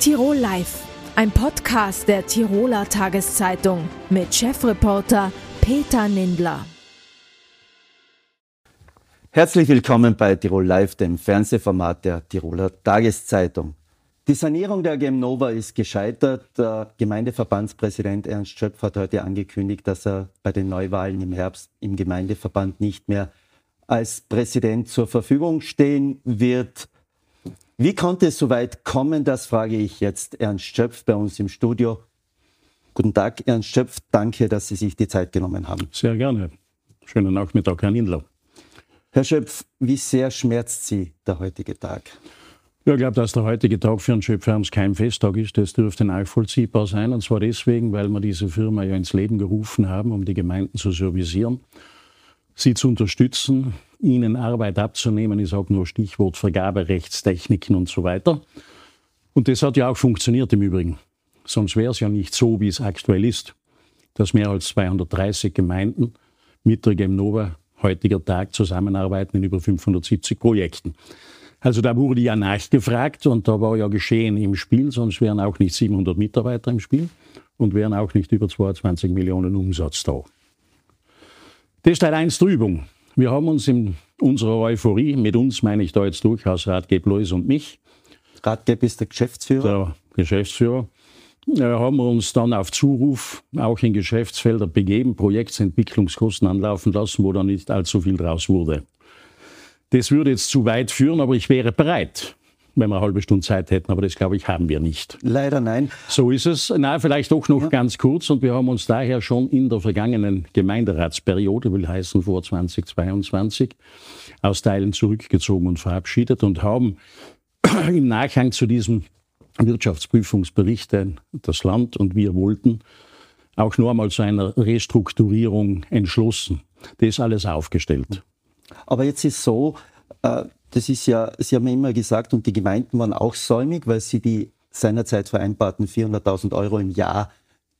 Tirol Live, ein Podcast der Tiroler Tageszeitung mit Chefreporter Peter Nindler. Herzlich willkommen bei Tirol Live, dem Fernsehformat der Tiroler Tageszeitung. Die Sanierung der Gemnova ist gescheitert. Der Gemeindeverbandspräsident Ernst Schöpf hat heute angekündigt, dass er bei den Neuwahlen im Herbst im Gemeindeverband nicht mehr als Präsident zur Verfügung stehen wird. Wie konnte es so weit kommen? Das frage ich jetzt Ernst Schöpf bei uns im Studio. Guten Tag, Ernst Schöpf. Danke, dass Sie sich die Zeit genommen haben. Sehr gerne. Schönen Nachmittag, Herr Lindler. Herr Schöpf, wie sehr schmerzt Sie der heutige Tag? Ja, ich glaube, dass der heutige Tag für einen Schöpfherms kein Festtag ist. Das dürfte nachvollziehbar sein. Und zwar deswegen, weil wir diese Firma ja ins Leben gerufen haben, um die Gemeinden zu servicieren, sie zu unterstützen, ihnen Arbeit abzunehmen, ist auch nur Stichwort Vergaberechtstechniken und so weiter. Und das hat ja auch funktioniert im Übrigen. Sonst wäre es ja nicht so, wie es aktuell ist, dass mehr als 230 Gemeinden mit der Gemnova heutiger Tag zusammenarbeiten in über 570 Projekten. Also da wurde ja nachgefragt und da war ja geschehen im Spiel, sonst wären auch nicht 700 Mitarbeiter im Spiel und wären auch nicht über 22 Millionen Umsatz da. Das ist Teil 1 der Übung. Wir haben uns in unserer Euphorie, mit uns meine ich da jetzt durchaus Ratgeb Lois und mich. Ratgeb ist der Geschäftsführer. Der Geschäftsführer. Äh, haben wir uns dann auf Zuruf auch in Geschäftsfelder begeben, Projektsentwicklungskosten anlaufen lassen, wo dann nicht allzu viel draus wurde. Das würde jetzt zu weit führen, aber ich wäre bereit, wenn wir eine halbe Stunde Zeit hätten, aber das glaube ich haben wir nicht. Leider nein. So ist es. Na, vielleicht doch noch ja. ganz kurz und wir haben uns daher schon in der vergangenen Gemeinderatsperiode, will heißen vor 2022, aus Teilen zurückgezogen und verabschiedet und haben im Nachhang zu diesem Wirtschaftsprüfungsbericht das Land und wir wollten auch nur einmal zu einer Restrukturierung entschlossen. Das ist alles aufgestellt. Aber jetzt ist so, äh, das ist ja, Sie haben immer gesagt, und die Gemeinden waren auch säumig, weil sie die seinerzeit vereinbarten 400.000 Euro im Jahr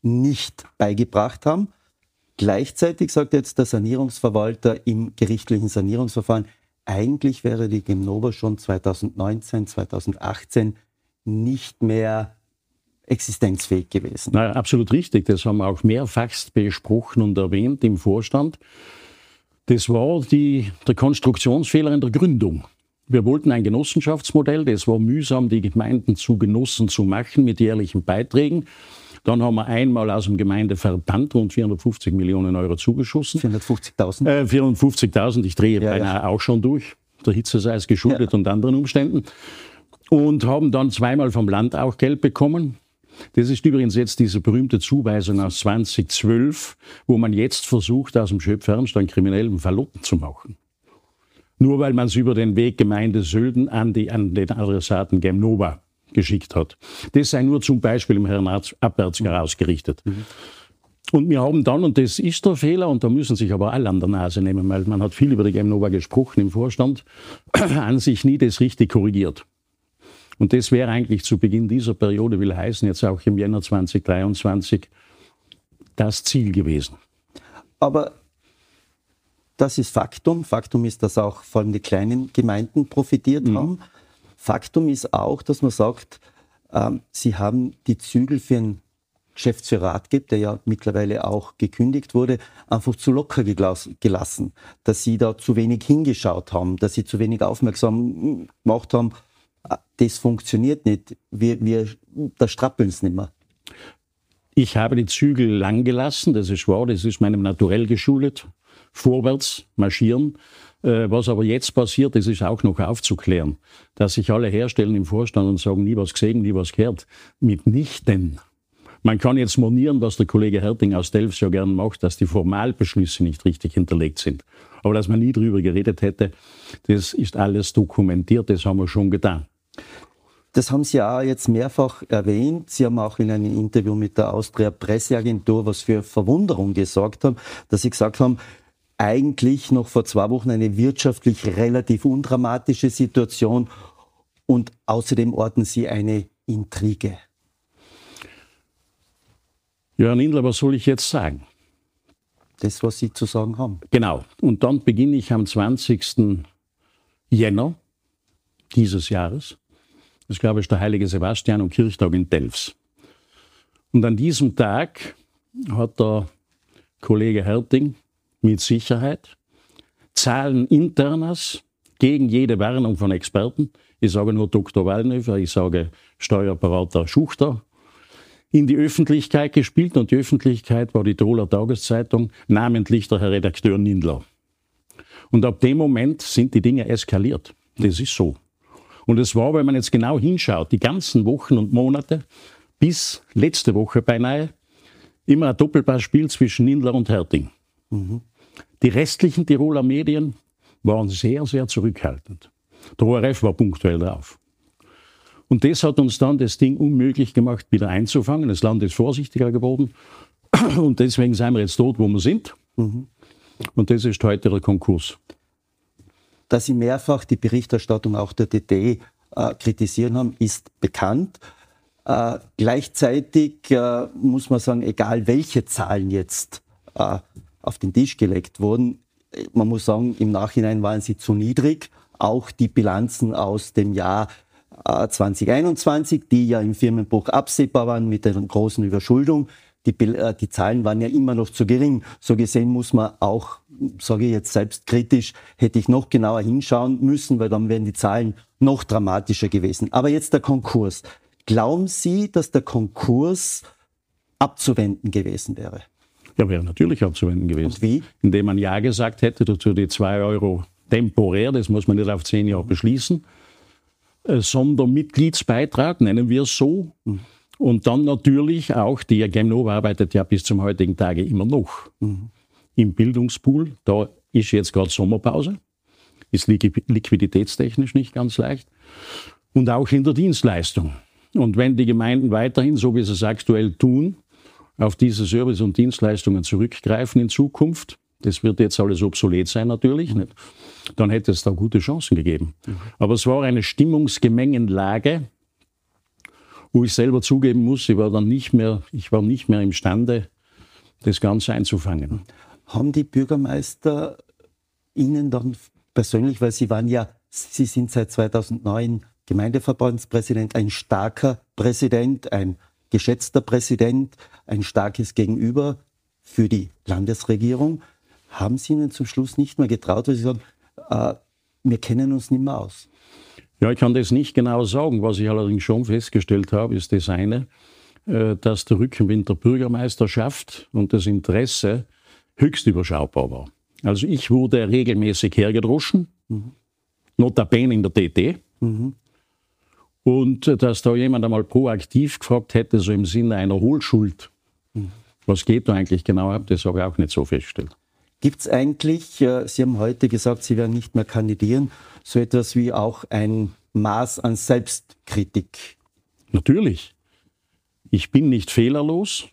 nicht beigebracht haben. Gleichzeitig sagt jetzt der Sanierungsverwalter im gerichtlichen Sanierungsverfahren, eigentlich wäre die Gemnova schon 2019, 2018 nicht mehr existenzfähig gewesen. Na, absolut richtig. Das haben wir auch mehrfachst besprochen und erwähnt im Vorstand. Das war die, der Konstruktionsfehler in der Gründung. Wir wollten ein Genossenschaftsmodell, das war mühsam, die Gemeinden zu Genossen zu machen mit jährlichen Beiträgen. Dann haben wir einmal aus dem Gemeindeverband rund 450 Millionen Euro zugeschossen. 450.000? Äh, 450.000, ich drehe ja, beinahe ja. auch schon durch. Der Hitze sei es geschuldet ja. und anderen Umständen. Und haben dann zweimal vom Land auch Geld bekommen. Das ist übrigens jetzt diese berühmte Zuweisung aus 2012, wo man jetzt versucht, aus dem Schöpfernst einen kriminellen Verlotten zu machen. Nur weil man es über den Weg Gemeinde Sölden an, die, an den Adressaten Gemnova geschickt hat. Das sei nur zum Beispiel im Herrn Abwärtsger ausgerichtet. Mhm. Und wir haben dann, und das ist der Fehler, und da müssen sich aber alle an der Nase nehmen, weil man hat viel über die Gemnova gesprochen im Vorstand, an sich nie das richtig korrigiert. Und das wäre eigentlich zu Beginn dieser Periode, will heißen, jetzt auch im Jänner 2023, das Ziel gewesen. Aber das ist Faktum. Faktum ist, dass auch vor allem die kleinen Gemeinden profitiert mhm. haben. Faktum ist auch, dass man sagt, ähm, sie haben die Zügel für einen Geschäftsführer Ratgeber, der ja mittlerweile auch gekündigt wurde, einfach zu locker gelassen. Dass sie da zu wenig hingeschaut haben, dass sie zu wenig aufmerksam gemacht haben das funktioniert nicht. Wir, wir, da strappeln es nicht mehr. Ich habe die Zügel lang gelassen, das ist wahr, das ist meinem Naturell geschuldet. Vorwärts marschieren. Äh, was aber jetzt passiert, das ist auch noch aufzuklären. Dass sich alle herstellen im Vorstand und sagen, nie was gesehen, nie was gehört. Mitnichten. Man kann jetzt monieren, was der Kollege Herting aus Delfs ja gern macht, dass die Formalbeschlüsse nicht richtig hinterlegt sind. Aber dass man nie drüber geredet hätte, das ist alles dokumentiert, das haben wir schon getan. Das haben Sie ja jetzt mehrfach erwähnt. Sie haben auch in einem Interview mit der Austria Presseagentur was für Verwunderung gesorgt haben, dass Sie gesagt haben, eigentlich noch vor zwei Wochen eine wirtschaftlich relativ undramatische Situation und außerdem orten Sie eine Intrige. Jörn Indler, was soll ich jetzt sagen? Das, was Sie zu sagen haben. Genau. Und dann beginne ich am 20. Jänner dieses Jahres Das glaube ich ist der heilige Sebastian und Kirchtag in Delfs. Und an diesem Tag hat der Kollege Herting mit Sicherheit Zahlen internas gegen jede Warnung von Experten. Ich sage nur Dr. Wallnöfer, ich sage Steuerberater Schuchter, in die Öffentlichkeit gespielt und die Öffentlichkeit war die Tiroler Tageszeitung, namentlich der Herr Redakteur Nindler. Und ab dem Moment sind die Dinge eskaliert. Das ist so. Und es war, wenn man jetzt genau hinschaut, die ganzen Wochen und Monate bis letzte Woche beinahe immer ein Doppelpassspiel zwischen Nindler und Herting. Mhm. Die restlichen Tiroler Medien waren sehr, sehr zurückhaltend. Der ORF war punktuell drauf. Und das hat uns dann das Ding unmöglich gemacht, wieder einzufangen. Das Land ist vorsichtiger geworden. Und deswegen sind wir jetzt dort, wo wir sind. Mhm. Und das ist heute der Konkurs. Dass Sie mehrfach die Berichterstattung auch der DD äh, kritisieren haben, ist bekannt. Äh, gleichzeitig äh, muss man sagen, egal welche Zahlen jetzt äh, auf den Tisch gelegt wurden, äh, man muss sagen, im Nachhinein waren sie zu niedrig. Auch die Bilanzen aus dem Jahr 2021, die ja im Firmenbuch absehbar waren mit der großen Überschuldung. Die, äh, die Zahlen waren ja immer noch zu gering. So gesehen muss man auch, sage ich jetzt selbstkritisch, hätte ich noch genauer hinschauen müssen, weil dann wären die Zahlen noch dramatischer gewesen. Aber jetzt der Konkurs. Glauben Sie, dass der Konkurs abzuwenden gewesen wäre? Ja, wäre natürlich abzuwenden gewesen. Und wie? Indem man Ja gesagt hätte dazu die zwei Euro temporär, das muss man nicht auf zehn Jahre beschließen, äh, Sondermitgliedsbeitrag, nennen wir es so. Und dann natürlich auch, die Gemnova arbeitet ja bis zum heutigen Tage immer noch mhm. im Bildungspool. Da ist jetzt gerade Sommerpause, ist liquiditätstechnisch nicht ganz leicht. Und auch in der Dienstleistung. Und wenn die Gemeinden weiterhin, so wie sie es aktuell tun, auf diese Service- und Dienstleistungen zurückgreifen in Zukunft, das wird jetzt alles obsolet sein natürlich, nicht? dann hätte es da gute Chancen gegeben. Mhm. Aber es war eine Stimmungsgemengenlage, wo ich selber zugeben muss, ich war dann nicht mehr, ich war nicht mehr imstande, das Ganze einzufangen. Haben die Bürgermeister Ihnen dann persönlich, weil Sie waren ja, Sie sind seit 2009 Gemeindeverbandspräsident, ein starker Präsident, ein geschätzter Präsident, ein starkes Gegenüber für die Landesregierung. Haben Sie Ihnen zum Schluss nicht mehr getraut, weil Sie sagen, äh, wir kennen uns nicht mehr aus? Ja, ich kann das nicht genau sagen. Was ich allerdings schon festgestellt habe, ist das eine, äh, dass der Rückenwind der Bürgermeisterschaft und das Interesse höchst überschaubar war. Also ich wurde regelmäßig hergedroschen, mhm. notabene in der TT. Mhm. Und dass da jemand einmal proaktiv gefragt hätte, so im Sinne einer Hohlschuld, mhm. was geht da eigentlich genau ab, das habe ich auch nicht so festgestellt. Gibt es eigentlich, äh, Sie haben heute gesagt, Sie werden nicht mehr kandidieren, so etwas wie auch ein Maß an Selbstkritik? Natürlich. Ich bin nicht fehlerlos.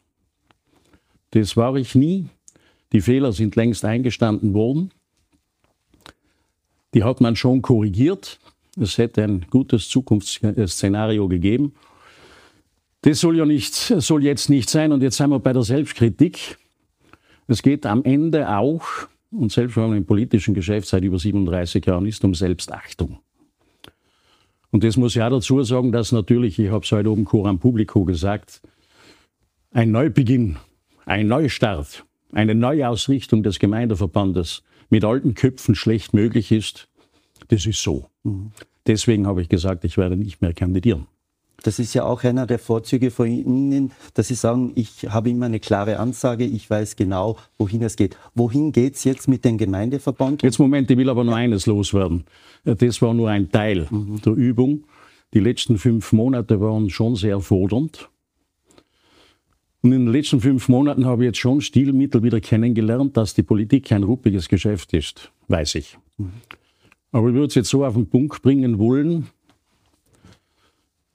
Das war ich nie. Die Fehler sind längst eingestanden worden. Die hat man schon korrigiert. Es hätte ein gutes Zukunftsszenario gegeben. Das soll ja nicht, soll jetzt nicht sein. Und jetzt sind wir bei der Selbstkritik. Es geht am Ende auch, und selbst wenn man im politischen Geschäft seit über 37 Jahren ist, um Selbstachtung. Und das muss ich auch dazu sagen, dass natürlich, ich habe es heute oben Coram Publico gesagt, ein Neubeginn, ein Neustart, eine Neuausrichtung des Gemeindeverbandes mit alten Köpfen schlecht möglich ist. Das ist so. Mhm. Deswegen habe ich gesagt, ich werde nicht mehr kandidieren. Das ist ja auch einer der Vorzüge von Ihnen, dass Sie sagen, ich habe immer eine klare Ansage, ich weiß genau, wohin es geht. Wohin geht es jetzt mit dem Gemeindeverband? Jetzt Moment, ich will aber nur eines loswerden. Das war nur ein Teil mhm. der Übung. Die letzten fünf Monate waren schon sehr fordernd. Und in den letzten fünf Monaten habe ich jetzt schon Stilmittel wieder kennengelernt, dass die Politik ein ruppiges Geschäft ist, weiß ich. Mhm. Aber ich würde es jetzt so auf den Punkt bringen wollen,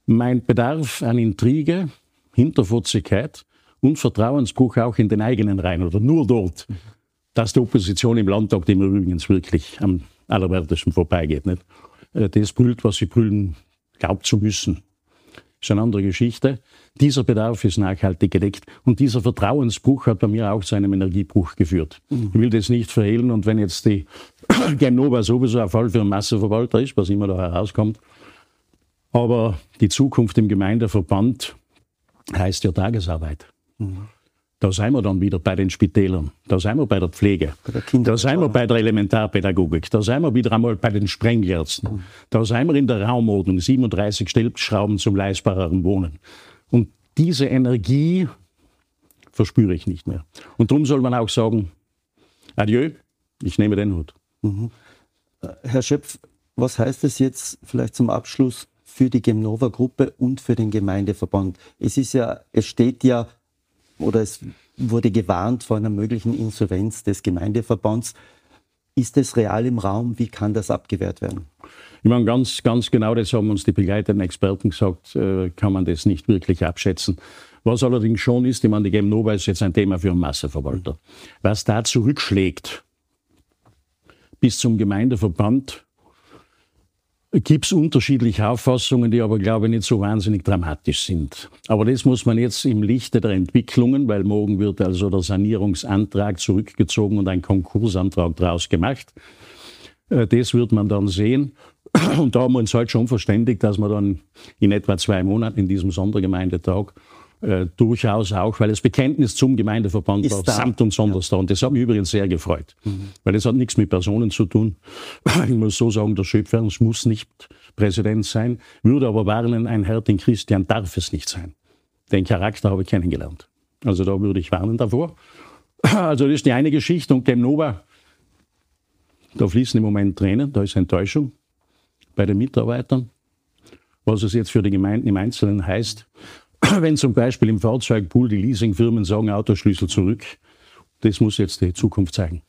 mein Bedarf an Intrige, Hinterfotzigkeit und Vertrauensbruch auch in den eigenen Reihen oder nur dort, dass die Opposition im Landtag, dem übrigens wirklich am allerwertesten vorbeigeht, nicht? Äh, das brüllt, was sie brüllen, glaubt zu müssen. Ist eine andere Geschichte. Dieser Bedarf ist nachhaltig gedeckt und dieser Vertrauensbruch hat bei mir auch zu einem Energiebruch geführt. Ich will das nicht verhehlen und wenn jetzt die Genova sowieso ein Fall für einen Massenverwalter ist, was immer da herauskommt, Aber die Zukunft im Gemeindeverband heißt ja Tagesarbeit. Mhm. Da sind wir dann wieder bei den Spitälern, da sind wir bei der Pflege, der da sind wir bei der Elementarpädagogik, da sind wir wieder einmal bei den Sprengärzten, mhm. da sind wir in der Raumordnung, 37 Stellschrauben zum leistbareren Wohnen. Und diese Energie verspüre ich nicht mehr. Und darum soll man auch sagen, adieu, ich nehme den Hut. Mhm. Herr Schöpf, was heißt es jetzt vielleicht zum Abschluss für die Gemnova-Gruppe und für den Gemeindeverband? Es ist ja, es steht ja oder es wurde gewarnt vor einer möglichen Insolvenz des Gemeindeverbands. Ist es real im Raum? Wie kann das abgewehrt werden? Ich meine, ganz, ganz genau, das haben uns die begleitenden Experten gesagt, äh, kann man das nicht wirklich abschätzen. Was allerdings schon ist, ich meine, die Gemnova ist jetzt ein Thema für einen Masseverwalter. Was da zurückschlägt bis zum Gemeindeverband, gibt es unterschiedliche Auffassungen, die aber, glaube ich, nicht so wahnsinnig dramatisch sind. Aber das muss man jetzt im Lichte der Entwicklungen, weil morgen wird also der Sanierungsantrag zurückgezogen und ein Konkursantrag daraus gemacht. Äh, das wird man dann sehen. Und da haben wir uns halt schon verständigt, dass wir dann in etwa zwei Monaten in diesem Sondergemeindetag äh, durchaus auch, weil das Bekenntnis zum Gemeindeverband ist war da. samt und sonders ja. da. Und das hat mich übrigens sehr gefreut, mhm. weil das hat nichts mit Personen zu tun. Ich muss so sagen, der Schöpferns muss nicht Präsident sein, würde aber warnen, ein Herr, den Christian darf es nicht sein. Den Charakter habe ich kennengelernt. Also da würde ich warnen davor. Also das ist die eine Geschichte und Gemnova, da fließen im Moment Tränen, da ist Enttäuschung bei den Mitarbeitern. Was es jetzt für die Gemeinden im Einzelnen heißt, wenn zum Beispiel im Fahrzeugpool die Leasingfirmen sagen, Autoschlüssel zurück, das muss jetzt die Zukunft zeigen.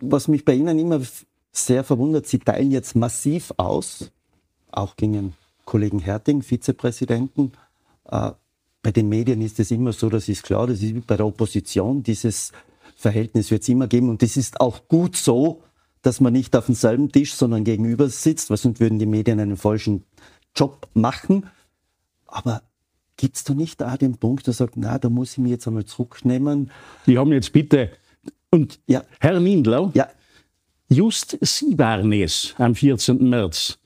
Was mich bei Ihnen immer sehr verwundert, Sie teilen jetzt massiv aus, auch gegen Kollegen Herting, Vizepräsidenten. Äh, bei den Medien ist es immer so, das ist klar, das ist bei der Opposition, dieses Verhältnis wird es immer geben und das ist auch gut so, dass man nicht auf demselben Tisch, sondern gegenüber sitzt, weil sonst würden die Medien einen falschen Job machen. Aber Gibt es da nicht da den Punkt, der sagt, na, da muss ich mich jetzt einmal zurücknehmen? Die haben jetzt bitte, und ja. Herr Mindler, ja. just Sie waren es am 14. März,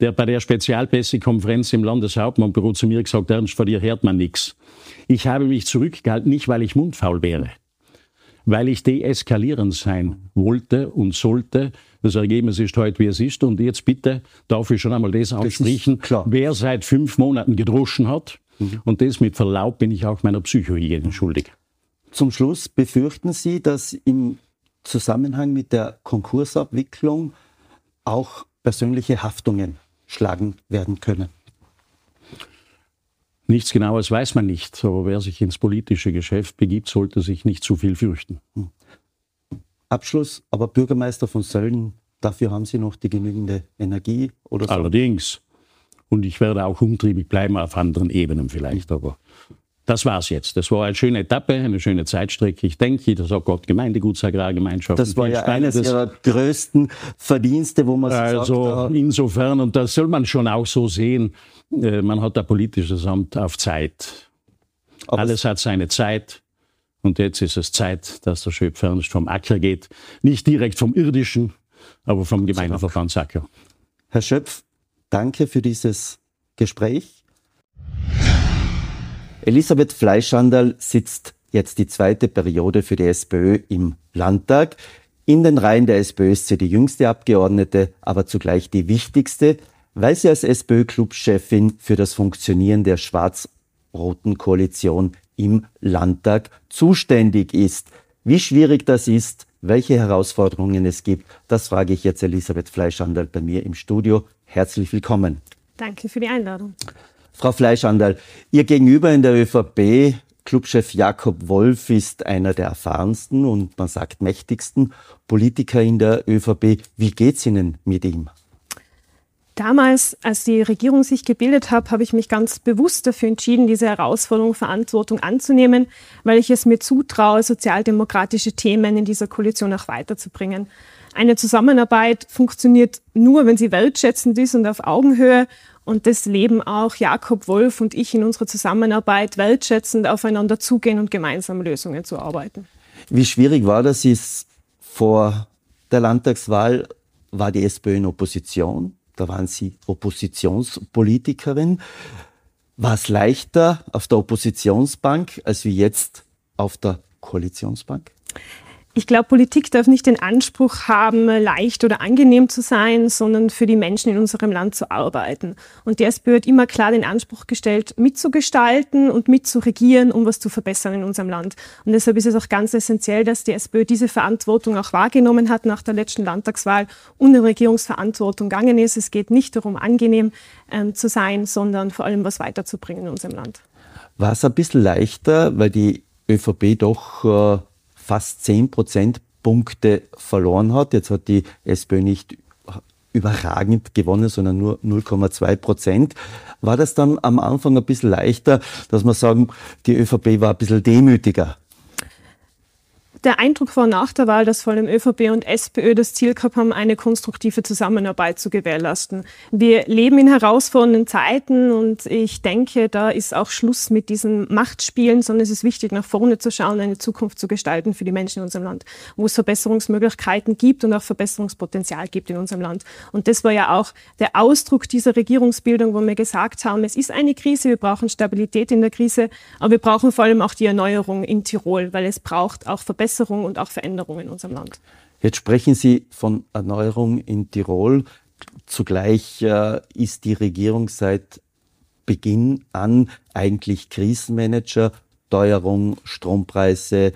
der bei der Spezialpressekonferenz im Landeshauptmannbüro zu mir gesagt, Ernst, von dir hört man nichts. Ich habe mich zurückgehalten, nicht weil ich mundfaul wäre, weil ich deeskalierend sein wollte und sollte. Das Ergebnis ist heute, wie es ist. Und jetzt bitte darf ich schon einmal das ansprechen. Wer seit fünf Monaten gedroschen hat, Mhm. Und das mit Verlaub bin ich auch meiner Psychohygiene schuldig. Zum Schluss befürchten Sie, dass im Zusammenhang mit der Konkursabwicklung auch persönliche Haftungen schlagen werden können? Nichts Genaues weiß man nicht, aber wer sich ins politische Geschäft begibt, sollte sich nicht zu viel fürchten. Hm. Abschluss, aber Bürgermeister von Sölden, dafür haben Sie noch die genügende Energie? Oder so? Allerdings. Und ich werde auch umtriebig bleiben auf anderen Ebenen vielleicht. Aber das war's jetzt. Das war eine schöne Etappe, eine schöne Zeitstrecke. Ich denke, das hat Gott Gemeindeguts-Agrargemeinschaft. Das war ja eines Ihrer größten Verdienste, wo man also sagt, Also insofern, und das soll man schon auch so sehen, äh, man hat ein politisches Amt auf Zeit. Aber Alles hat seine Zeit. Und jetzt ist es Zeit, dass der Schöpfer nicht vom Acker geht. Nicht direkt vom irdischen, aber vom Gemeindeverbandsacker. Herr Schöpf, Danke für dieses Gespräch. Elisabeth Fleischhandel sitzt jetzt die zweite Periode für die SPÖ im Landtag. In den Reihen der SPÖ ist sie die jüngste Abgeordnete, aber zugleich die wichtigste, weil sie als SPÖ-Clubchefin für das Funktionieren der schwarz-roten Koalition im Landtag zuständig ist. Wie schwierig das ist, welche Herausforderungen es gibt, das frage ich jetzt Elisabeth Fleischhandel bei mir im Studio. Herzlich willkommen. Danke für die Einladung. Frau Fleischhandel, Ihr Gegenüber in der ÖVP, Clubchef Jakob Wolf, ist einer der erfahrensten und man sagt mächtigsten Politiker in der ÖVP. Wie geht's Ihnen mit ihm? Damals, als die Regierung sich gebildet hat, habe ich mich ganz bewusst dafür entschieden, diese Herausforderung, Verantwortung anzunehmen, weil ich es mir zutraue, sozialdemokratische Themen in dieser Koalition auch weiterzubringen. Eine Zusammenarbeit funktioniert nur, wenn sie wertschätzend ist und auf Augenhöhe. Und das leben auch Jakob Wolf und ich in unserer Zusammenarbeit, wertschätzend aufeinander zugehen und gemeinsam Lösungen zu arbeiten. Wie schwierig war das? Ist vor der Landtagswahl war die SPÖ in Opposition. da waren Sie Oppositionspolitikerin. War es leichter auf der Oppositionsbank als wie jetzt auf der Koalitionsbank? Ich glaube, Politik darf nicht den Anspruch haben, leicht oder angenehm zu sein, sondern für die Menschen in unserem Land zu arbeiten. Und die SPÖ hat immer klar den Anspruch gestellt, mitzugestalten und mitzuregieren, um was zu verbessern in unserem Land. Und deshalb ist es auch ganz essentiell, dass die SPÖ diese Verantwortung auch wahrgenommen hat nach der letzten Landtagswahl und in Regierungsverantwortung gegangen ist. Es geht nicht darum, angenehm ähm, zu sein, sondern vor allem was weiterzubringen in unserem Land. War es ein bisschen leichter, weil die ÖVP doch äh fast 10 Prozentpunkte verloren hat. Jetzt hat die SPÖ nicht überragend gewonnen, sondern nur 0,2 Prozent. War das dann am Anfang ein bisschen leichter, dass man sagen, die ÖVP war ein bisschen demütiger? Der Eindruck war nach der Wahl, dass vor allem ÖVP und SPÖ das Ziel gehabt haben, eine konstruktive Zusammenarbeit zu gewährleisten. Wir leben in herausfordernden Zeiten und ich denke, da ist auch Schluss mit diesen Machtspielen, sondern es ist wichtig, nach vorne zu schauen, eine Zukunft zu gestalten für die Menschen in unserem Land, wo es Verbesserungsmöglichkeiten gibt und auch Verbesserungspotenzial gibt in unserem Land. Und das war ja auch der Ausdruck dieser Regierungsbildung, wo wir gesagt haben, es ist eine Krise, wir brauchen Stabilität in der Krise, aber wir brauchen vor allem auch die Erneuerung in Tirol, weil es braucht auch Verbesserungen Verbesserung und auch Veränderung in unserem Land. Jetzt sprechen Sie von Erneuerung in Tirol. Zugleich äh, ist die Regierung seit Beginn an eigentlich Krisenmanager, Teuerung, Strompreise,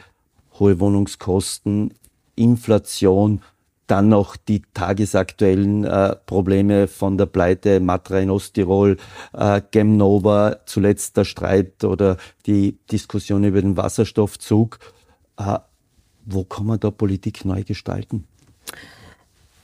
hohe Wohnungskosten, Inflation, dann noch die tagesaktuellen äh, Probleme von der Pleite Matra in Osttirol, äh, Gemnova, zuletzt der Streit oder die Diskussion über den Wasserstoffzug. Äh, wo kann man da Politik neu gestalten?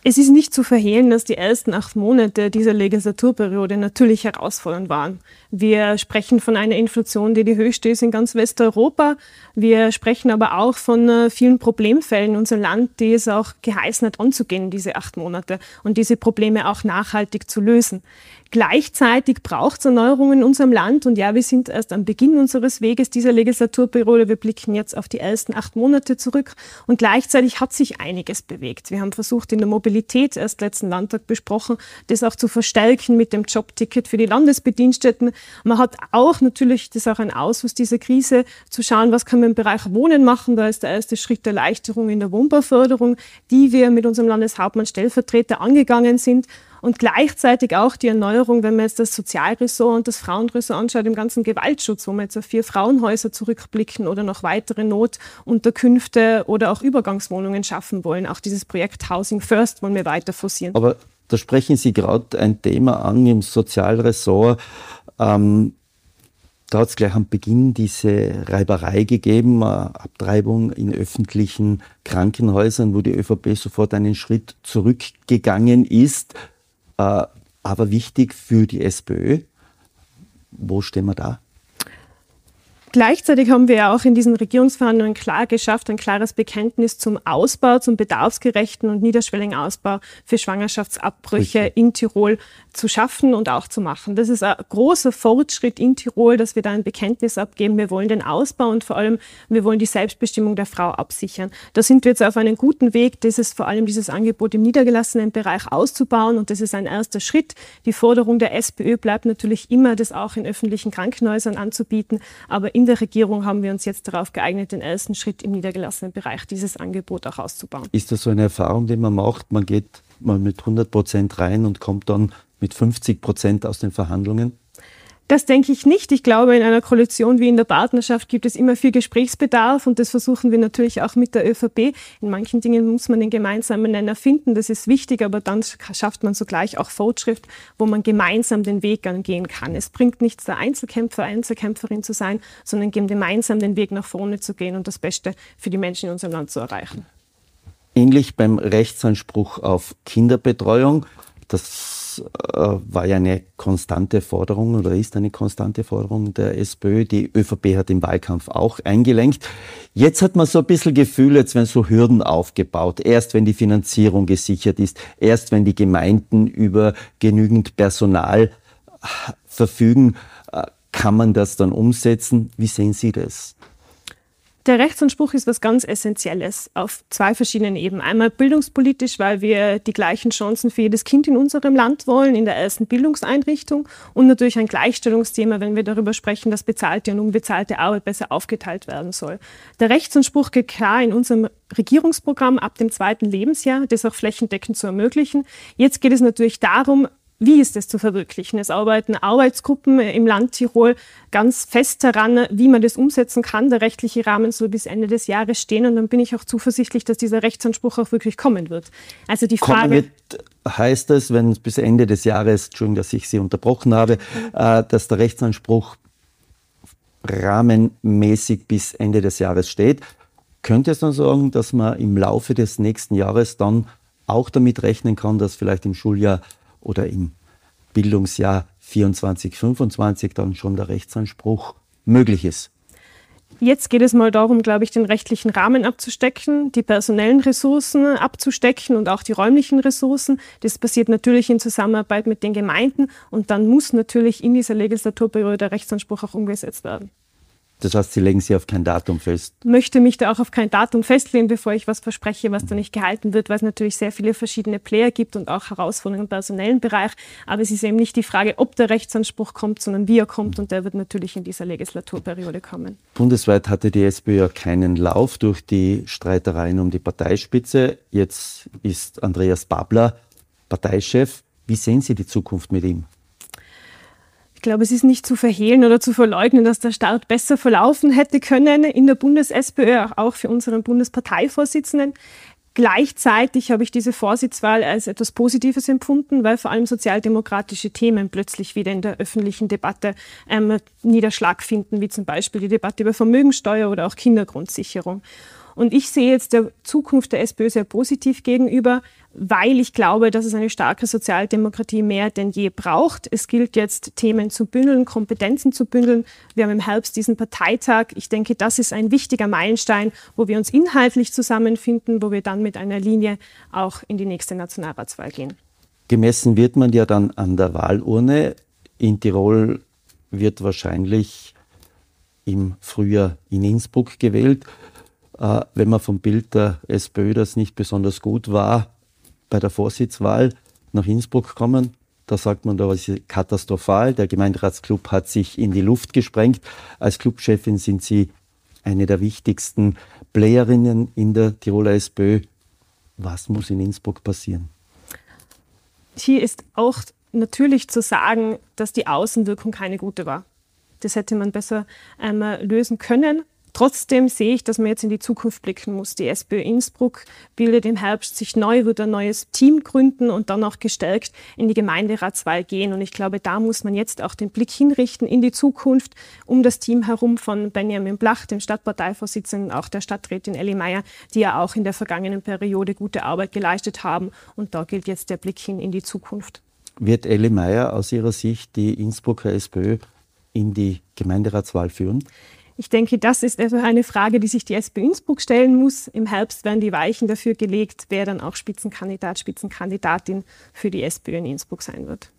Es ist nicht zu verhehlen, dass die ersten acht Monate dieser Legislaturperiode natürlich herausfordernd waren. Wir sprechen von einer Inflation, die die höchste ist in ganz Westeuropa. Wir sprechen aber auch von äh, vielen Problemfällen in unserem Land, die es auch geheißen hat, anzugehen, diese acht Monate und diese Probleme auch nachhaltig zu lösen. Gleichzeitig braucht es Erneuerungen in unserem Land und ja, wir sind erst am Beginn unseres Weges dieser Legislaturperiode. Wir blicken jetzt auf die ersten acht Monate zurück und gleichzeitig hat sich einiges bewegt. Wir haben versucht, in der Mobilität erst letzten Landtag besprochen, das auch zu verstärken mit dem Jobticket für die Landesbediensteten. Man hat auch natürlich, das auch ein Ausfluss dieser Krise, zu schauen, was kann man im Bereich Wohnen machen. Da ist der erste Schritt der Erleichterung in der Wohnbauförderung, die wir mit unserem Landeshauptmann Stellvertreter angegangen sind und gleichzeitig auch die Erneuerung, wenn man jetzt das Sozialressort und das Frauenressort anschaut, im ganzen Gewaltschutz, wo wir jetzt auf vier Frauenhäuser zurückblicken oder noch weitere Notunterkünfte oder auch Übergangswohnungen schaffen wollen. Auch dieses Projekt Housing First wollen wir weiter forcieren. Aber da sprechen Sie gerade ein Thema an im Sozialressort. Ähm, da hat es gleich am Beginn diese Reiberei gegeben, Abtreibung in öffentlichen Krankenhäusern, wo die ÖVP sofort einen Schritt zurückgegangen ist. Äh, aber wichtig für die SPÖ. Wo stehen wir da? Gleichzeitig haben wir ja auch in diesen Regierungsverhandlungen klar geschafft, ein klares Bekenntnis zum Ausbau, zum bedarfsgerechten und niederschwelligen Ausbau für Schwangerschaftsabbrüche Richtig. in Tirol zu schaffen und auch zu machen. Das ist ein großer Fortschritt in Tirol, dass wir da ein Bekenntnis abgeben. Wir wollen den Ausbau und vor allem wir wollen die Selbstbestimmung der Frau absichern. Da sind wir jetzt auf einem guten Weg, dieses, vor allem dieses Angebot im niedergelassenen Bereich auszubauen und das ist ein erster Schritt. Die Forderung der SPÖ bleibt natürlich immer, das auch in öffentlichen Krankenhäusern anzubieten, aber in der Regierung haben wir uns jetzt darauf geeignet, den ersten Schritt im niedergelassenen Bereich dieses Angebot auch auszubauen. Ist das so eine Erfahrung, die man macht? Man geht mal mit 100 Prozent rein und kommt dann mit 50 Prozent aus den Verhandlungen? Das denke ich nicht. Ich glaube, in einer Koalition wie in der Partnerschaft gibt es immer viel Gesprächsbedarf und das versuchen wir natürlich auch mit der ÖVP. In manchen Dingen muss man den gemeinsamen Nenner finden, das ist wichtig, aber dann schafft man sogleich auch Fortschritt, wo man gemeinsam den Weg angehen kann. Es bringt nichts, der Einzelkämpfer, Einzelkämpferin zu sein, sondern gemeinsam den Weg nach vorne zu gehen und das Beste für die Menschen in unserem Land zu erreichen. Ähnlich beim Rechtsanspruch auf Kinderbetreuung. Das war ja eine konstante Forderung oder ist eine konstante Forderung der SPÖ. Die ÖVP hat im Wahlkampf auch eingelenkt. Jetzt hat man so ein bisschen Gefühl, jetzt werden so Hürden aufgebaut. Erst wenn die Finanzierung gesichert ist, erst wenn die Gemeinden über genügend Personal verfügen, äh, kann man das dann umsetzen. Wie sehen Sie das? Der Rechtsanspruch ist was ganz Essentielles auf zwei verschiedenen Ebenen. Einmal bildungspolitisch, weil wir die gleichen Chancen für jedes Kind in unserem Land wollen, in der ersten Bildungseinrichtung. Und natürlich ein Gleichstellungsthema, wenn wir darüber sprechen, dass bezahlte und unbezahlte Arbeit besser aufgeteilt werden soll. Der Rechtsanspruch geht klar in unserem Regierungsprogramm ab dem zweiten Lebensjahr, das auch flächendeckend zu ermöglichen. Jetzt geht es natürlich darum, wie ist es zu verwirklichen? Es arbeiten Arbeitsgruppen im Land Tirol ganz fest daran, wie man das umsetzen kann. Der rechtliche Rahmen soll bis Ende des Jahres stehen und dann bin ich auch zuversichtlich, dass dieser Rechtsanspruch auch wirklich kommen wird. Also die Frage. Kommen wird, heißt es, wenn bis Ende des Jahres, Entschuldigung, dass ich Sie unterbrochen habe, äh, dass der Rechtsanspruch rahmenmäßig bis Ende des Jahres steht. Könnte es dann sagen, dass man im Laufe des nächsten Jahres dann auch damit rechnen kann, dass vielleicht im Schuljahr oder im Bildungsjahr 24, 25 dann schon der Rechtsanspruch möglich ist. Jetzt geht es mal darum, glaube ich, den rechtlichen Rahmen abzustecken, die personellen Ressourcen abzustecken und auch die räumlichen Ressourcen. Das passiert natürlich in Zusammenarbeit mit den Gemeinden und dann muss natürlich in dieser Legislaturperiode der Rechtsanspruch auch umgesetzt werden. Das heißt, Sie legen sich auf kein Datum fest? Ich möchte mich da auch auf kein Datum festlegen, bevor ich was verspreche, was da nicht gehalten wird, weil es natürlich sehr viele verschiedene Player gibt und auch Herausforderungen im personellen Bereich. Aber es ist eben nicht die Frage, ob der Rechtsanspruch kommt, sondern wie er kommt und der wird natürlich in dieser Legislaturperiode kommen. Bundesweit hatte die SPÖ ja keinen Lauf durch die Streitereien um die Parteispitze. Jetzt ist Andreas Babler Parteichef. Wie sehen Sie die Zukunft mit ihm? Ich glaube, es ist nicht zu verhehlen oder zu verleugnen, dass der Start besser verlaufen hätte können in der Bundes-SPÖ, auch für unseren Bundesparteivorsitzenden. Gleichzeitig habe ich diese Vorsitzwahl als etwas Positives empfunden, weil vor allem sozialdemokratische Themen plötzlich wieder in der öffentlichen Debatte ähm, Niederschlag finden, wie zum Beispiel die Debatte über Vermögensteuer oder auch Kindergrundsicherung. Und ich sehe jetzt der Zukunft der SPÖ sehr positiv gegenüber, weil ich glaube, dass es eine starke Sozialdemokratie mehr denn je braucht. Es gilt jetzt, Themen zu bündeln, Kompetenzen zu bündeln. Wir haben im Herbst diesen Parteitag. Ich denke, das ist ein wichtiger Meilenstein, wo wir uns inhaltlich zusammenfinden, wo wir dann mit einer Linie auch in die nächste Nationalratswahl gehen. Gemessen wird man ja dann an der Wahlurne. In Tirol wird wahrscheinlich im Frühjahr in Innsbruck gewählt. Äh, wenn man vom Bild der SPÖ, das nicht besonders gut war, bei der Vorsitzwahl nach Innsbruck kommen, da sagt man, da war es katastrophal. Der Gemeinderatsclub hat sich in die Luft gesprengt. Als Clubchefin sind Sie eine der wichtigsten Playerinnen in der Tiroler SPÖ. Was muss in Innsbruck passieren? Hier ist auch natürlich zu sagen, dass die Außenwirkung keine gute war. Das hätte man besser einmal lösen können. Trotzdem sehe ich, dass man jetzt in die Zukunft blicken muss. Die SPÖ Innsbruck bildet im Herbst sich neu, wird ein neues Team gründen und dann auch gestärkt in die Gemeinderatswahl gehen. Und ich glaube, da muss man jetzt auch den Blick hinrichten in die Zukunft um das Team herum von Benjamin Blach, dem Stadtparteivorsitzenden, auch der Stadträtin Elli Meyer, die ja auch in der vergangenen Periode gute Arbeit geleistet haben. Und da gilt jetzt der Blick hin in die Zukunft. Wird Elli Meyer aus Ihrer Sicht die Innsbrucker SPÖ in die Gemeinderatswahl führen? Ich denke, das ist also eine Frage, die sich die SPÖ Innsbruck stellen muss. Im Herbst werden die Weichen dafür gelegt, wer dann auch Spitzenkandidat, Spitzenkandidatin für die SPÖ in Innsbruck sein wird.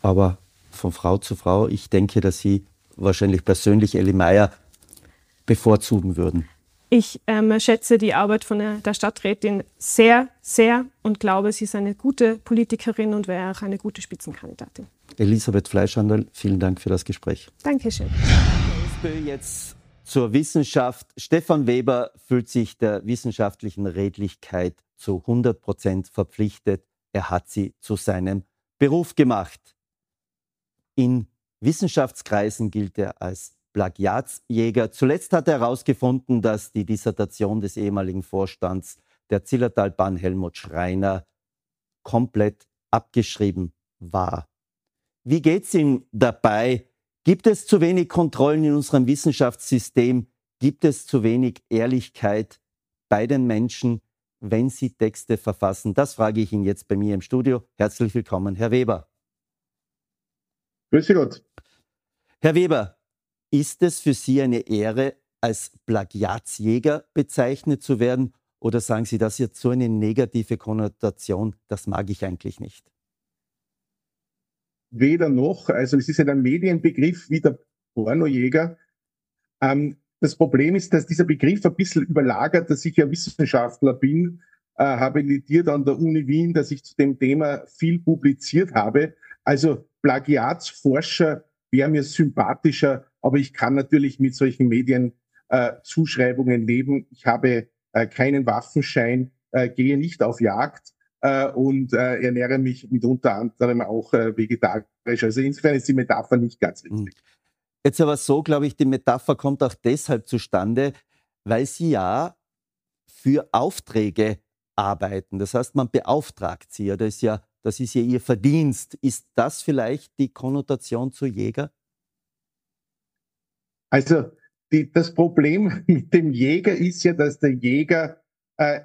Aber von Frau zu Frau, ich denke, dass Sie wahrscheinlich persönlich Elli Meyer bevorzugen würden. Ich ähm, schätze die Arbeit von der, der, Stadträtin sehr, sehr und glaube, sie ist eine gute Politikerin und wäre auch eine gute Spitzenkandidatin. Elisabeth Fleischhandel, vielen Dank für das Gespräch. Dankeschön. SPÖ jetzt zur Wissenschaft. Stefan Weber fühlt sich der wissenschaftlichen Redlichkeit zu 100 Prozent verpflichtet. Er hat sie zu seinem Beruf gemacht. In Wissenschaftskreisen gilt er als Plagiatsjäger. Zuletzt hat er herausgefunden, dass die Dissertation des ehemaligen Vorstands der Zillertalbahn Helmut Schreiner komplett abgeschrieben war. Wie geht es ihm dabei, Gibt es zu wenig Kontrollen in unserem Wissenschaftssystem? Gibt es zu wenig Ehrlichkeit bei den Menschen, wenn sie Texte verfassen? Das frage ich ihn jetzt bei mir im Studio. Herzlich willkommen, Herr Weber. Grüße Gott. Herr Weber, ist es für Sie eine Ehre, als Plagiatsjäger bezeichnet zu werden? Oder sagen Sie, das jetzt so eine negative Konnotation, das mag ich eigentlich nicht? Weder noch. Also es ist ein Medienbegriff wie der Pornojäger. Ähm, das Problem ist, dass dieser Begriff ein bisschen überlagert, dass ich ja Wissenschaftler bin, äh, habilitiert an der Uni Wien, dass ich zu dem Thema viel publiziert habe. Also Plagiatsforscher wäre mir sympathischer, aber ich kann natürlich mit solchen Medienzuschreibungen äh, leben. Ich habe äh, keinen Waffenschein, äh, gehe nicht auf Jagd äh, und äh, ernähre mich mit unter anderem auch äh, vegetarisch. Also insofern ist die Metapher nicht ganz richtig. Hm. Jetzt aber so, glaube ich, die Metapher kommt auch deshalb zustande, weil Sie ja für Aufträge arbeiten. Das heißt, man beauftragt Sie ja. Das ist ja, das ist ja Ihr Verdienst. Ist das vielleicht die Konnotation zu Jäger? Also die, das Problem mit dem Jäger ist ja, dass der Jäger äh,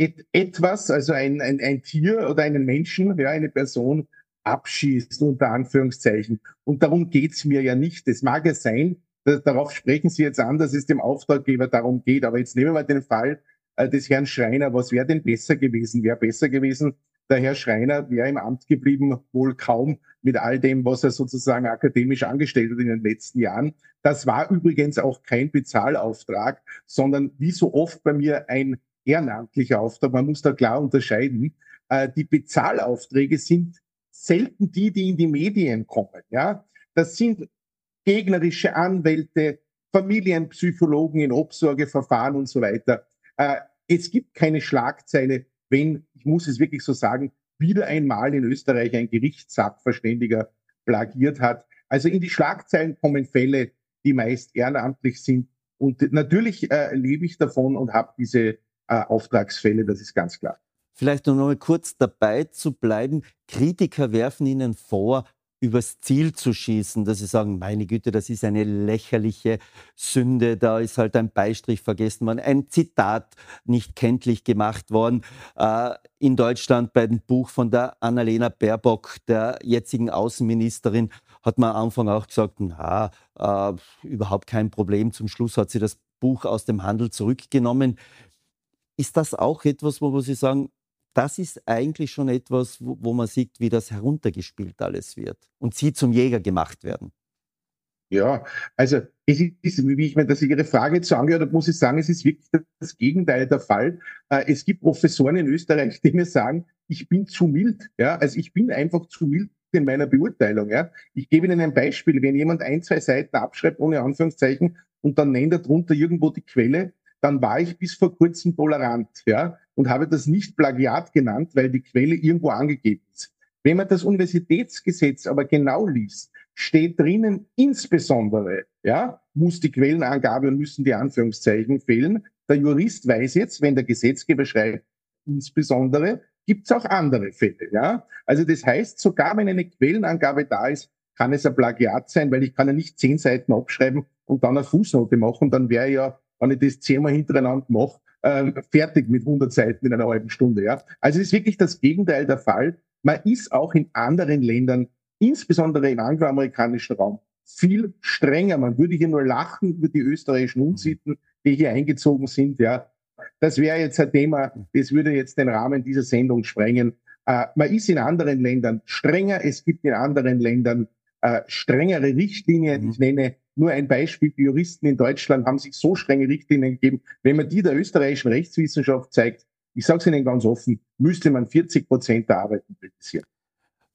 et, etwas, also ein, ein, ein Tier oder einen Menschen, ja, eine Person abschießt, unter Anführungszeichen. Und darum geht's mir ja nicht. Es mag ja sein, dass, darauf sprechen Sie jetzt an, dass es dem Auftraggeber darum geht. Aber jetzt nehmen wir den Fall äh, des Herrn Schreiner. Was wäre denn besser gewesen? Wäre besser gewesen, der Herr Schreiner wäre im Amt geblieben, wohl kaum mit all dem, was er sozusagen akademisch angestellt hat in den letzten Jahren. Das war übrigens auch kein Bezahlauftrag, sondern wie so oft bei mir ein ehrenamtlicher Auftrag. Man muss da klar unterscheiden. Äh, die Bezahlaufträge sind selten die, die in die Medien kommen. Ja, das sind gegnerische Anwälte, Familienpsychologen in Obsorgeverfahren und so weiter. Äh, es gibt keine Schlagzeile, wenn, ich muss es wirklich so sagen, wieder einmal in Österreich ein Gerichtssachverständiger plagiert hat. Also in die Schlagzeilen kommen Fälle, die meist ehrenamtlich sind. Und natürlich äh, lebe ich davon und habe diese äh, Auftragsfälle, das ist ganz klar. Vielleicht noch mal kurz dabei zu bleiben. Kritiker werfen Ihnen vor, übers Ziel zu schießen, dass sie sagen, meine Güte, das ist eine lächerliche Sünde, da ist halt ein Beistrich vergessen worden, ein Zitat nicht kenntlich gemacht worden. Äh, in Deutschland bei dem Buch von der Annalena Baerbock, der jetzigen Außenministerin, hat man am Anfang auch gesagt, na, äh, überhaupt kein Problem. Zum Schluss hat sie das Buch aus dem Handel zurückgenommen. Ist das auch etwas, wo Sie sagen, das ist eigentlich schon etwas, wo, wo man sieht, wie das heruntergespielt alles wird und sie zum Jäger gemacht werden. Ja, also es ist, wie ich mir das Ihre Frage jetzt angehört habe, muss ich sagen, es ist wirklich das Gegenteil der Fall. Äh, es gibt Professoren in Österreich, die mir sagen, ich bin zu mild. Ja, also ich bin einfach zu mild in meiner Beurteilung. Ja, ich gebe Ihnen ein Beispiel. Wenn jemand ein, zwei Seiten abschreibt, ohne Anführungszeichen, und dann nennt er drunter irgendwo die Quelle, dann war ich bis vor kurzem tolerant, ja, und habe das nicht Plagiat genannt, weil die Quelle irgendwo angegeben ist. Wenn man das Universitätsgesetz aber genau liest, steht drinnen insbesondere, ja, muss die Quellenangabe und müssen die Anführungszeichen fehlen. Der Jurist weiß jetzt, wenn der Gesetzgeber schreibt, insbesondere, gibt es auch andere Fälle, ja. Also das heißt, sogar wenn eine Quellenangabe da ist, kann es ein Plagiat sein, weil ich kann ja nicht zehn Seiten abschreiben und dann eine Fußnote machen, dann wäre ja wenn ich das zehnmal hintereinander mache, äh, fertig mit 100 Seiten in einer halben Stunde. Ja? Also es ist wirklich das Gegenteil der Fall. Man ist auch in anderen Ländern, insbesondere im angloamerikanischen Raum, viel strenger. Man würde hier nur lachen über die österreichischen Unsitten, die hier eingezogen sind. Ja, das wäre jetzt ein Thema, das würde jetzt den Rahmen dieser Sendung sprengen. Äh, man ist in anderen Ländern strenger. Es gibt in anderen Ländern äh, strengere Richtlinien. Mhm. Ich nenne nur ein Beispiel, die Juristen in Deutschland haben sich so strenge Richtlinien gegeben, wenn man die der österreichischen Rechtswissenschaft zeigt, ich sage es Ihnen ganz offen, müsste man 40 Prozent der Arbeiten kritisieren.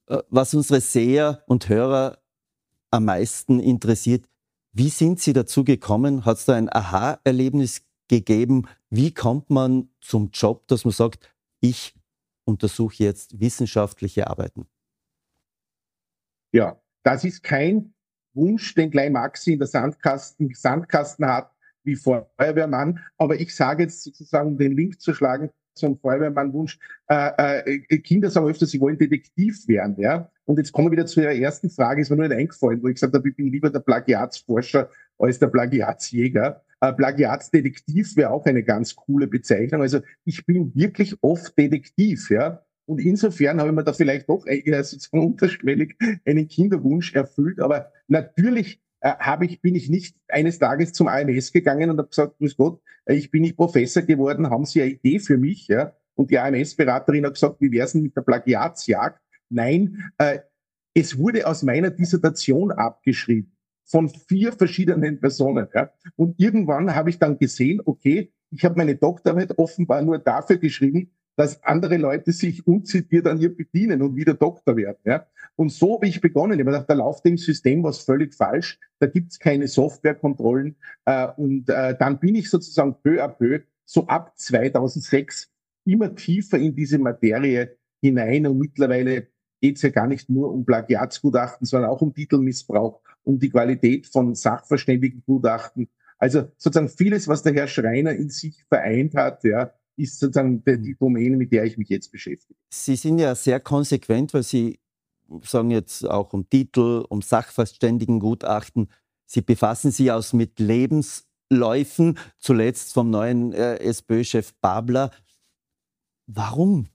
Äh, was unsere Seher und Hörer am meisten interessiert, wie sind Sie dazu gekommen? Hat es da ein Aha-Erlebnis gegeben? Wie kommt man zum Job, dass man sagt, ich untersuche jetzt wissenschaftliche Arbeiten? Ja, das ist kein Wunsch, den gleich Maxi in der Sandkasten, Sandkasten hat, wie Feuerwehrmann. Aber ich sage jetzt sozusagen, um den Link zu schlagen zum Feuerwehrmann-Wunsch, äh, äh, Kinder sagen öfter, sie wollen Detektiv werden. Ja? Und jetzt kommen wir wieder zu Ihrer ersten Frage, ist mir nur nicht eingefallen, wo ich gesagt habe, ich bin lieber der Plagiatsforscher als der Plagiatsjäger. Äh, Plagiatsdetektiv wäre auch eine ganz coole Bezeichnung. Also ich bin wirklich oft Detektiv, ja. Und insofern habe ich mir da vielleicht doch eher sozusagen unterschwellig einen Kinderwunsch erfüllt. Aber natürlich äh, habe ich, bin ich nicht eines Tages zum AMS gegangen und habe gesagt, grüß Gott, äh, ich bin nicht Professor geworden, haben Sie eine Idee für mich? Ja? Und die AMS-Beraterin hat gesagt, wie wär's denn mit der Plagiatsjagd? Nein, äh, es wurde aus meiner Dissertation abgeschrieben. von vier verschiedenen Personen. Ja. Und irgendwann habe ich dann gesehen, okay, ich habe meine Doktorarbeit offenbar nur dafür geschrieben, dass andere Leute sich unzitiert an ihr bedienen und wieder Doktor werden. Ja. Und so habe ich begonnen. Ich habe gedacht, da läuft im System was völlig falsch. Da gibt es keine Softwarekontrollen. Äh, und äh, dann bin ich sozusagen peu à peu, so ab 2006, immer tiefer in diese Materie hinein. Und mittlerweile geht es ja gar nicht nur um Plagiatsgutachten, sondern auch um Titelmissbrauch, um die Qualität von Sachverständigengutachten. Also sozusagen vieles, was der Herr Schreiner in sich vereint hat, ja, ist sozusagen die Domäne, mit der ich mich jetzt beschäftige. Sie sind ja sehr konsequent, weil Sie sagen jetzt auch um Titel, um Sachverständigengutachten. Sie befassen sich auch mit Lebensläufen, zuletzt vom neuen äh, SPÖ-Chef Babler. Warum?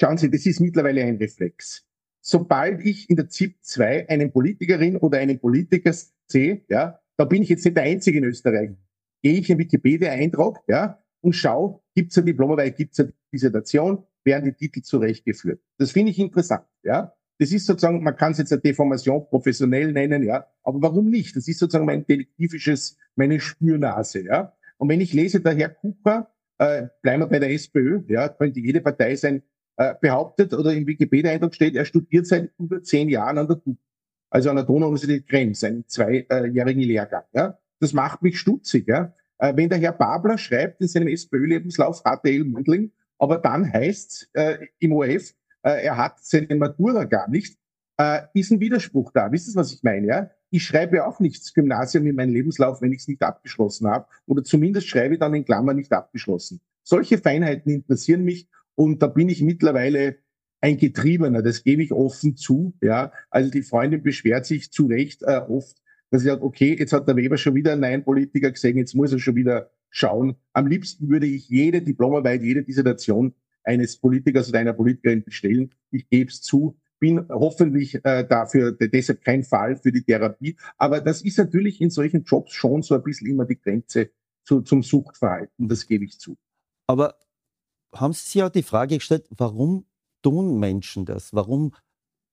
Schauen Sie, das ist mittlerweile ein Reflex. Sobald ich in der ZIP 2 einen Politikerin oder einen Politiker sehe, ja, da bin ich jetzt nicht der Einzige in Österreich, gehe ich in Wikipedia-Eintrag ja, und schaue, gibt es eine Diplomarbeit, gibt es eine Dissertation, werden die Titel zurechtgeführt. Das finde ich interessant. Ja. Das ist sozusagen, man kann es jetzt eine Deformation professionell nennen, ja, aber warum nicht? Das ist sozusagen mein detektivisches, meine Spürnase. Ja. Und wenn ich lese, der Herr Kucher, äh, bleiben wir bei der SPÖ, ja, könnte jede Partei sein, äh, behauptet oder im Wikipedia-Eintrag steht, er studiert seit über zehn Jahren an der TU, also an der Donau-Universität Krems, einen zweijährigen Lehrgang. Ja. Das macht mich stutzig. Ja. Äh, wenn der Herr Babler schreibt in seinem SPÖ-Lebenslauf HTL Mundling, aber dann heißt äh, im OF, äh, er hat seine Matura gar nicht, äh, ist ein Widerspruch da. Wisst ihr, was ich meine? Ja? Ich schreibe auch nicht das Gymnasium in meinen Lebenslauf, wenn ich es nicht abgeschlossen habe. Oder zumindest schreibe ich dann in Klammern nicht abgeschlossen. Solche Feinheiten interessieren mich und da bin ich mittlerweile ein Getriebener, das gebe ich offen zu. Ja, also die Freundin beschwert sich zu Recht äh, oft, dass sie sagt, okay, jetzt hat der Weber schon wieder einen neuen Politiker gesehen, jetzt muss er schon wieder schauen. Am liebsten würde ich jede Diplomarbeit, jede Dissertation eines Politikers oder einer Politikerin bestellen. Ich gebe es zu, bin hoffentlich äh, dafür deshalb kein Fall für die Therapie. Aber das ist natürlich in solchen Jobs schon so ein bisschen immer die Grenze zu, zum Suchtverhalten. Das gebe ich zu. Aber haben Sie sich auch die Frage gestellt, warum tun Menschen das? Warum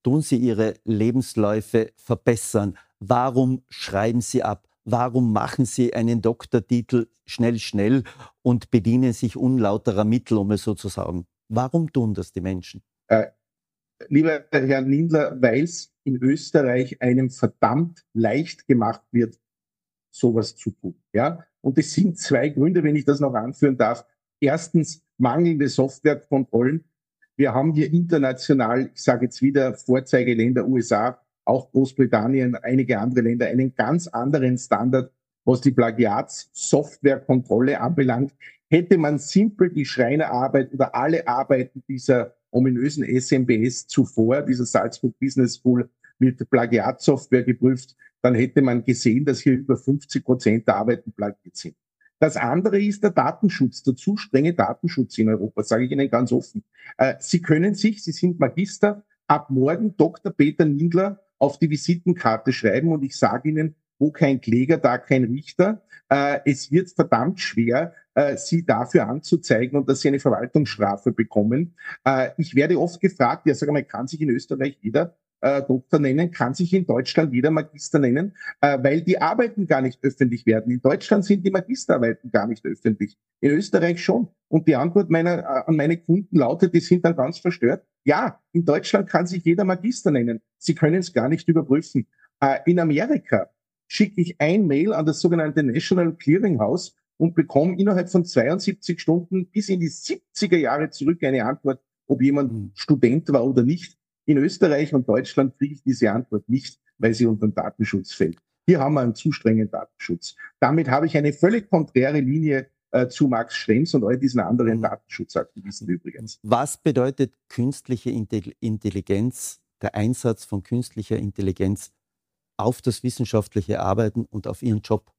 tun sie ihre Lebensläufe verbessern? Warum schreiben sie ab? Warum machen sie einen Doktortitel schnell, schnell und bedienen sich unlauterer Mittel, um es so zu sagen? Warum tun das die Menschen? Äh, lieber Herr Lindler, weil es in Österreich einem verdammt leicht gemacht wird, sowas zu tun. Ja? Und es sind zwei Gründe, wenn ich das noch anführen darf. Erstens mangelnde Softwarekontrollen. Wir haben hier international, ich sage jetzt wieder Vorzeigeländer USA, auch Großbritannien, einige andere Länder, einen ganz anderen Standard, was die Plagiatssoftwarekontrolle anbelangt. Hätte man simpel die Schreinerarbeit oder alle Arbeiten dieser ominösen SMBS zuvor, dieser Salzburg Business School, mit Plagiatsoftware geprüft, dann hätte man gesehen, dass hier über 50 Prozent der Arbeiten plagiert sind. Das andere ist der Datenschutz, der zu strenge Datenschutz in Europa, sage ich Ihnen ganz offen. Äh, Sie können sich, Sie sind Magister, ab morgen Dr. Peter Nindler auf die Visitenkarte schreiben und ich sage Ihnen, wo kein Kläger, da kein Richter. Äh, es wird verdammt schwer, äh, Sie dafür anzuzeigen und dass Sie eine Verwaltungsstrafe bekommen. Äh, ich werde oft gefragt, ja, sag mal, kann sich in Österreich jeder äh, Doktor nennen, kann sich in Deutschland jeder Magister nennen, äh, weil die Arbeiten gar nicht öffentlich werden. In Deutschland sind die Magisterarbeiten gar nicht öffentlich. In Österreich schon. Und die Antwort meiner, äh, an meine Kunden lautet, die sind dann ganz verstört. Ja, in Deutschland kann sich jeder Magister nennen. Sie können es gar nicht überprüfen. Äh, in Amerika schicke ich ein Mail an das sogenannte National Clearing House und bekomme innerhalb von 72 Stunden bis in die 70er Jahre zurück eine Antwort, ob jemand hm. Student war oder nicht. In Österreich und Deutschland kriege ich diese Antwort nicht, weil sie unter den Datenschutz fällt. Hier haben wir einen zu strengen Datenschutz. Damit habe ich eine völlig konträre Linie äh, zu Max Schrems und all diesen anderen mhm. Datenschutzaktivisten übrigens. Was bedeutet künstliche Intelligenz, der Einsatz von künstlicher Intelligenz auf das wissenschaftliche Arbeiten und auf Ihren Job?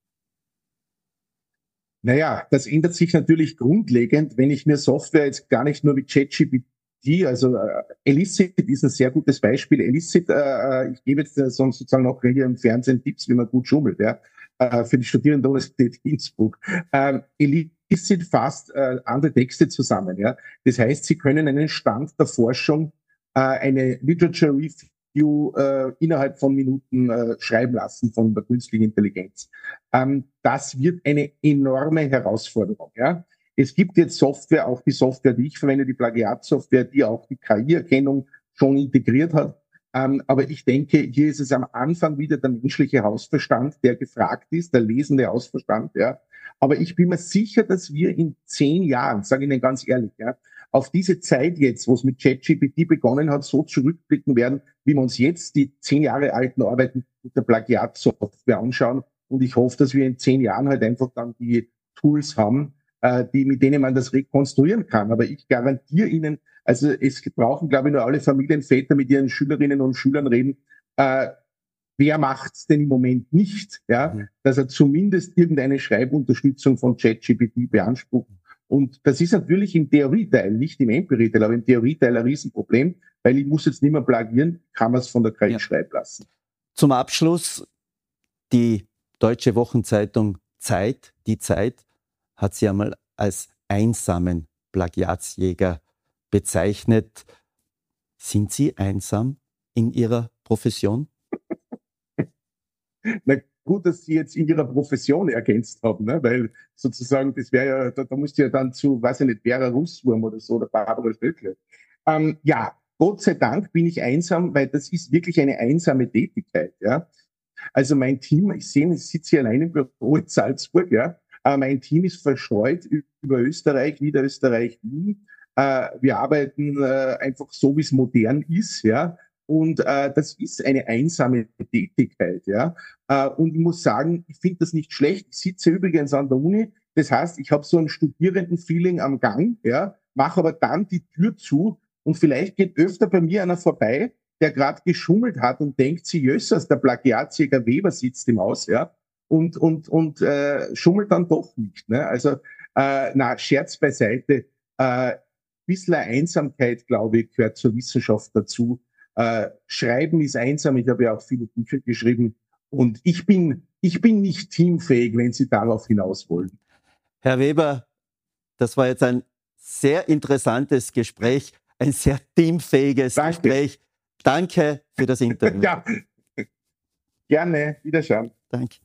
Naja, das ändert sich natürlich grundlegend, wenn ich mir Software jetzt gar nicht nur mit ChatGPT die, also äh, Elicit ist ein sehr gutes Beispiel. Elicit, äh, äh ich gebe jetzt äh, sozusagen auch hier im Fernsehen Tipps, wie man gut schummelt, ja, äh, für die Studierenden der Universität Innsbruck. Ähm, Elicit fasst äh, andere Texte zusammen, ja. Das heißt, Sie können einen Stand der Forschung, äh, eine Literature Review Review äh, innerhalb von Minuten äh, schreiben lassen von der künstlichen Intelligenz. Ähm, das wird eine enorme Herausforderung. Ja? Es gibt jetzt Software, auch die Software, die ich verwende, die Plagiatsoftware, die auch die KI-Erkennung schon integriert hat. Ähm, aber ich denke, hier ist es am Anfang wieder der menschliche Hausverstand, der gefragt ist, der lesende Hausverstand. Ja. Aber ich bin mir sicher, dass wir in zehn Jahren, sage ich Ihnen ganz ehrlich, ja, auf diese Zeit jetzt, wo es mit ChatGPT begonnen hat, so zurückblicken werden, wie wir uns jetzt die zehn Jahre alten Arbeiten mit der Plagiatsoftware anschauen. Und ich hoffe, dass wir in zehn Jahren halt einfach dann die Tools haben, die, mit denen man das rekonstruieren kann. Aber ich garantiere Ihnen, also es brauchen, glaube ich, nur alle Familienväter mit ihren Schülerinnen und Schülern reden, äh, wer macht's denn im Moment nicht, ja, mhm. dass er zumindest irgendeine Schreibunterstützung von ChatGPT beansprucht und das ist natürlich im Theorieteil, nicht im Empirieteil, aber im Theorieteil ein Riesenproblem, weil ich muss jetzt nicht mehr plagieren, kann man es von der KI ja. schreiben lassen. Zum Abschluss, die deutsche Wochenzeitung Zeit, die Zeit, hat sie einmal als einsamen Plagiatsjäger bezeichnet. Sind Sie einsam in Ihrer Profession? Na, gut, dass Sie jetzt in Ihrer Profession ergänzt haben, ne? weil sozusagen, das wäre ja, da, da musst du ja dann zu, weiß ich nicht, Vera Russwurm oder so, oder Barbara Stöckle. Ähm, ja, Gott sei Dank bin ich einsam, weil das ist wirklich eine einsame Tätigkeit, ja. Also mein Team, ich sehe, ich sitze hier allein im Büro in Salzburg, ja. Äh, mein Team ist verstreut über Österreich, Niederösterreich, Wien. Äh, wir arbeiten äh, einfach so, wie es modern ist, ja. Und äh, das ist eine einsame Tätigkeit, ja. Äh, und ich muss sagen, ich finde das nicht schlecht. Ich sitze übrigens an der Uni. Das heißt, ich habe so ein Studierenden-Feeling am Gang, ja, mache aber dann die Tür zu und vielleicht geht öfter bei mir einer vorbei, der gerade geschummelt hat und denkt, sie Jössers, der Plagiatsjäger Weber sitzt im Haus, ja, und, und, und äh, schummelt dann doch nicht. Ne? Also, äh, na, Scherz beiseite. Äh, bisschen Einsamkeit, glaube ich, gehört zur Wissenschaft dazu. Äh, Schreiben ist einsam. Ich habe ja auch viele Bücher geschrieben. Und ich bin, ich bin nicht teamfähig, wenn Sie darauf hinaus wollen. Herr Weber, das war jetzt ein sehr interessantes Gespräch, ein sehr teamfähiges Danke. Gespräch. Danke für das Interview. ja, gerne. Wiederschauen. Danke.